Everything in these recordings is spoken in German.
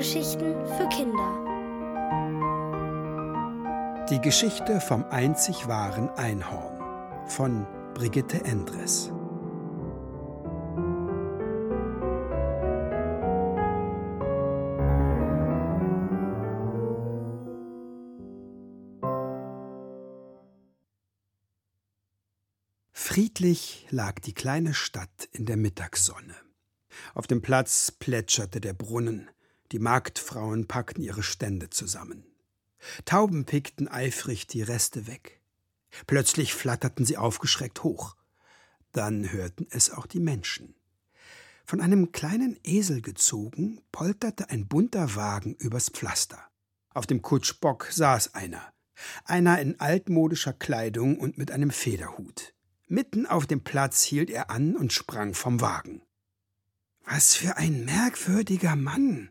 Hörgeschichten für Kinder. Die Geschichte vom einzig wahren Einhorn von Brigitte Endres. Friedlich lag die kleine Stadt in der Mittagssonne. Auf dem Platz plätscherte der Brunnen, die Marktfrauen packten ihre Stände zusammen. Tauben pickten eifrig die Reste weg. Plötzlich flatterten sie aufgeschreckt hoch. Dann hörten es auch die Menschen. Von einem kleinen Esel gezogen, polterte ein bunter Wagen übers Pflaster. Auf dem Kutschbock saß einer. Einer in altmodischer Kleidung und mit einem Federhut. Mitten auf dem Platz hielt er an und sprang vom Wagen. Was für ein merkwürdiger Mann.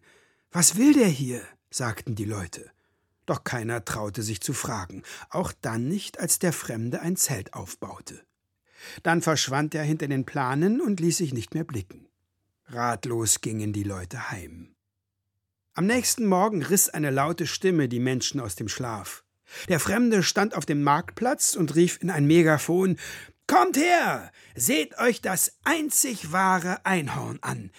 Was will der hier? sagten die Leute. Doch keiner traute sich zu fragen, auch dann nicht, als der Fremde ein Zelt aufbaute. Dann verschwand er hinter den Planen und ließ sich nicht mehr blicken. Ratlos gingen die Leute heim. Am nächsten Morgen riss eine laute Stimme die Menschen aus dem Schlaf. Der Fremde stand auf dem Marktplatz und rief in ein Megafon Kommt her, seht euch das einzig wahre Einhorn an.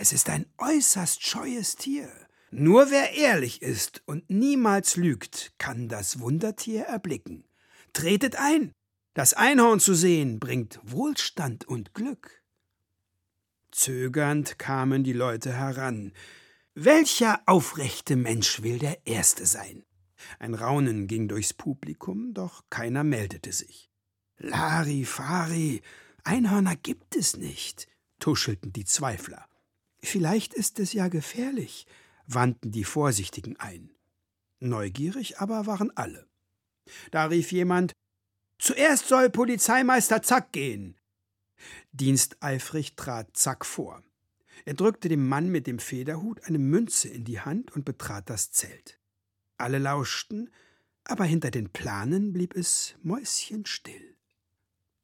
Es ist ein äußerst scheues Tier. Nur wer ehrlich ist und niemals lügt, kann das Wundertier erblicken. Tretet ein. Das Einhorn zu sehen bringt Wohlstand und Glück. Zögernd kamen die Leute heran. Welcher aufrechte Mensch will der Erste sein? Ein Raunen ging durchs Publikum, doch keiner meldete sich. Larifari, Einhörner gibt es nicht, tuschelten die Zweifler. Vielleicht ist es ja gefährlich, wandten die Vorsichtigen ein. Neugierig aber waren alle. Da rief jemand Zuerst soll Polizeimeister Zack gehen. Diensteifrig trat Zack vor. Er drückte dem Mann mit dem Federhut eine Münze in die Hand und betrat das Zelt. Alle lauschten, aber hinter den Planen blieb es mäuschenstill.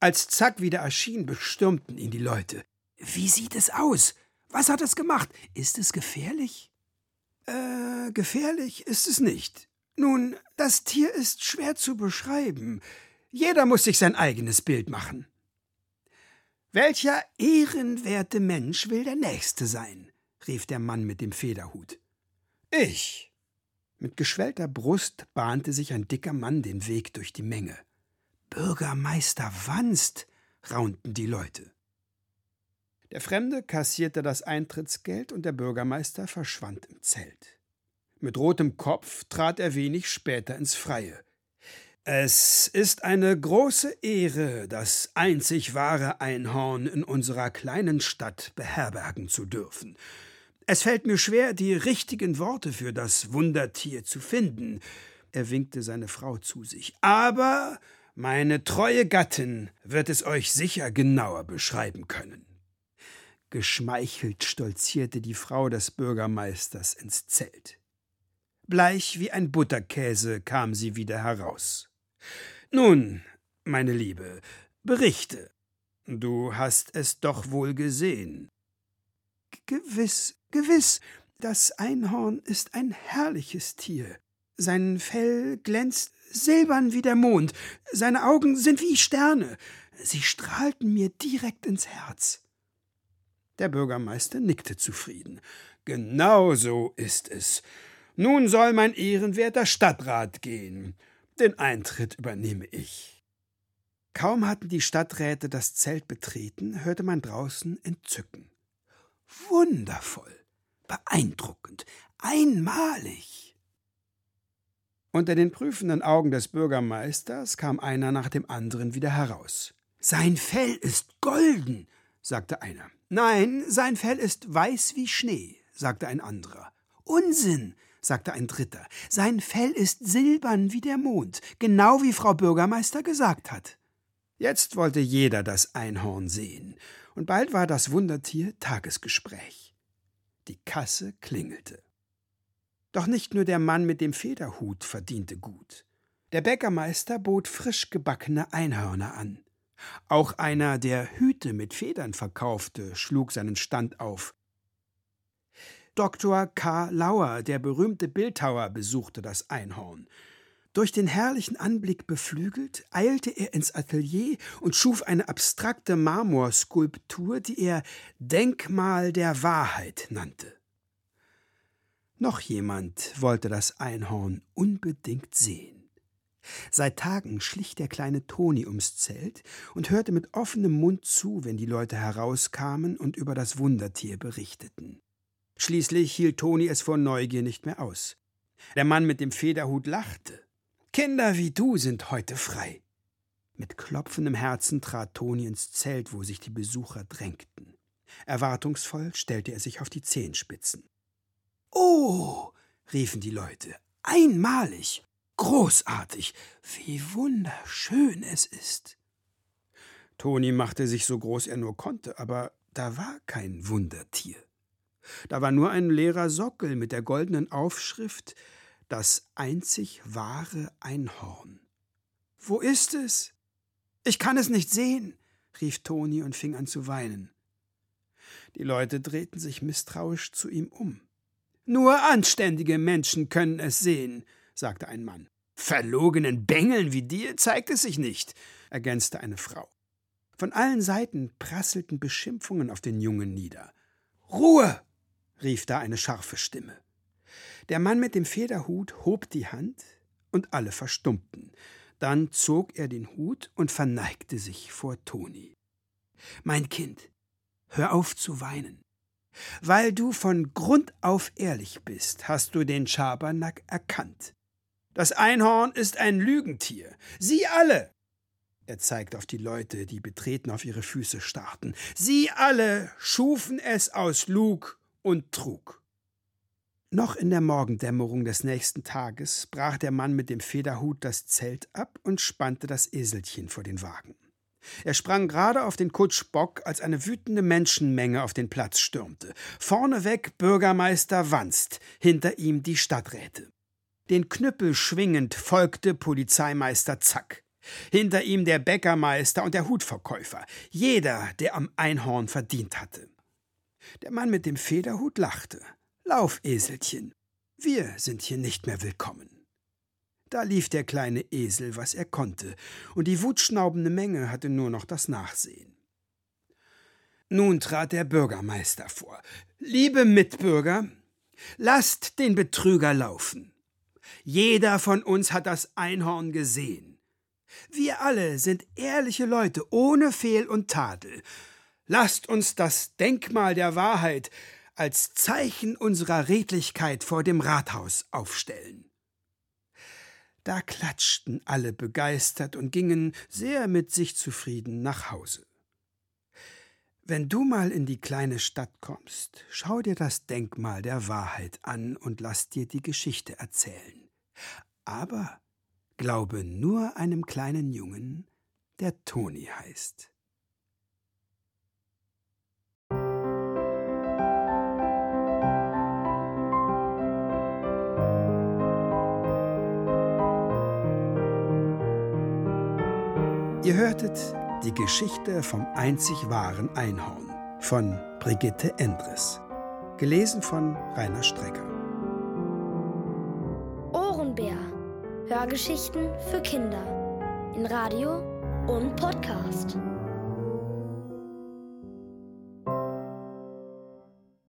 Als Zack wieder erschien, bestürmten ihn die Leute. Wie sieht es aus? Was hat es gemacht? Ist es gefährlich? Äh, gefährlich ist es nicht. Nun, das Tier ist schwer zu beschreiben. Jeder muss sich sein eigenes Bild machen. Welcher ehrenwerte Mensch will der Nächste sein? rief der Mann mit dem Federhut. Ich. Mit geschwellter Brust bahnte sich ein dicker Mann den Weg durch die Menge. Bürgermeister Wanst, raunten die Leute. Der Fremde kassierte das Eintrittsgeld und der Bürgermeister verschwand im Zelt. Mit rotem Kopf trat er wenig später ins Freie. Es ist eine große Ehre, das einzig wahre Einhorn in unserer kleinen Stadt beherbergen zu dürfen. Es fällt mir schwer, die richtigen Worte für das Wundertier zu finden. Er winkte seine Frau zu sich. Aber meine treue Gattin wird es euch sicher genauer beschreiben können. Geschmeichelt stolzierte die Frau des Bürgermeisters ins Zelt. Bleich wie ein Butterkäse kam sie wieder heraus. Nun, meine Liebe, berichte. Du hast es doch wohl gesehen. Gewiss, gewiss, das Einhorn ist ein herrliches Tier. Sein Fell glänzt silbern wie der Mond, seine Augen sind wie Sterne, sie strahlten mir direkt ins Herz. Der Bürgermeister nickte zufrieden. Genau so ist es. Nun soll mein ehrenwerter Stadtrat gehen. Den Eintritt übernehme ich. Kaum hatten die Stadträte das Zelt betreten, hörte man draußen Entzücken. Wundervoll, beeindruckend, einmalig. Unter den prüfenden Augen des Bürgermeisters kam einer nach dem anderen wieder heraus. Sein Fell ist golden, sagte einer. Nein, sein Fell ist weiß wie Schnee, sagte ein anderer. Unsinn, sagte ein dritter. Sein Fell ist silbern wie der Mond, genau wie Frau Bürgermeister gesagt hat. Jetzt wollte jeder das Einhorn sehen, und bald war das Wundertier Tagesgespräch. Die Kasse klingelte. Doch nicht nur der Mann mit dem Federhut verdiente gut. Der Bäckermeister bot frisch gebackene Einhörner an. Auch einer, der Hüte mit Federn verkaufte, schlug seinen Stand auf. Dr. K. Lauer, der berühmte Bildhauer, besuchte das Einhorn. Durch den herrlichen Anblick beflügelt, eilte er ins Atelier und schuf eine abstrakte Marmorskulptur, die er Denkmal der Wahrheit nannte. Noch jemand wollte das Einhorn unbedingt sehen. Seit Tagen schlich der kleine Toni ums Zelt und hörte mit offenem Mund zu, wenn die Leute herauskamen und über das Wundertier berichteten. Schließlich hielt Toni es vor Neugier nicht mehr aus. Der Mann mit dem Federhut lachte. Kinder wie du sind heute frei. Mit klopfendem Herzen trat Toni ins Zelt, wo sich die Besucher drängten. Erwartungsvoll stellte er sich auf die Zehenspitzen. Oh, riefen die Leute, einmalig, großartig, wie wunderschön es ist. Toni machte sich so groß er nur konnte, aber da war kein Wundertier. Da war nur ein leerer Sockel mit der goldenen Aufschrift das einzig wahre Einhorn. Wo ist es? Ich kann es nicht sehen, rief Toni und fing an zu weinen. Die Leute drehten sich misstrauisch zu ihm um. Nur anständige Menschen können es sehen, sagte ein Mann. Verlogenen Bengeln wie dir zeigt es sich nicht, ergänzte eine Frau. Von allen Seiten prasselten Beschimpfungen auf den Jungen nieder. Ruhe! rief da eine scharfe Stimme. Der Mann mit dem Federhut hob die Hand und alle verstummten. Dann zog er den Hut und verneigte sich vor Toni. Mein Kind, hör auf zu weinen. Weil du von Grund auf ehrlich bist, hast du den Schabernack erkannt. Das Einhorn ist ein Lügentier. Sie alle! Er zeigt auf die Leute, die betreten auf ihre Füße starrten. Sie alle schufen es aus Lug und Trug. Noch in der Morgendämmerung des nächsten Tages brach der Mann mit dem Federhut das Zelt ab und spannte das Eselchen vor den Wagen. Er sprang gerade auf den Kutschbock, als eine wütende Menschenmenge auf den Platz stürmte. Vorneweg Bürgermeister Wanst, hinter ihm die Stadträte. Den Knüppel schwingend folgte Polizeimeister Zack. Hinter ihm der Bäckermeister und der Hutverkäufer, jeder, der am Einhorn verdient hatte. Der Mann mit dem Federhut lachte. Lauf, Eselchen, wir sind hier nicht mehr willkommen. Da lief der kleine Esel, was er konnte, und die wutschnaubende Menge hatte nur noch das Nachsehen. Nun trat der Bürgermeister vor. Liebe Mitbürger, lasst den Betrüger laufen. Jeder von uns hat das Einhorn gesehen. Wir alle sind ehrliche Leute ohne Fehl und Tadel. Lasst uns das Denkmal der Wahrheit als Zeichen unserer Redlichkeit vor dem Rathaus aufstellen. Da klatschten alle begeistert und gingen sehr mit sich zufrieden nach Hause. Wenn du mal in die kleine Stadt kommst, schau dir das Denkmal der Wahrheit an und lass dir die Geschichte erzählen. Aber glaube nur einem kleinen Jungen, der Toni heißt. Ihr hörtet die Geschichte vom einzig wahren Einhorn von Brigitte Endres. Gelesen von Rainer Strecker. Ohrenbär. Hörgeschichten für Kinder. In Radio und Podcast.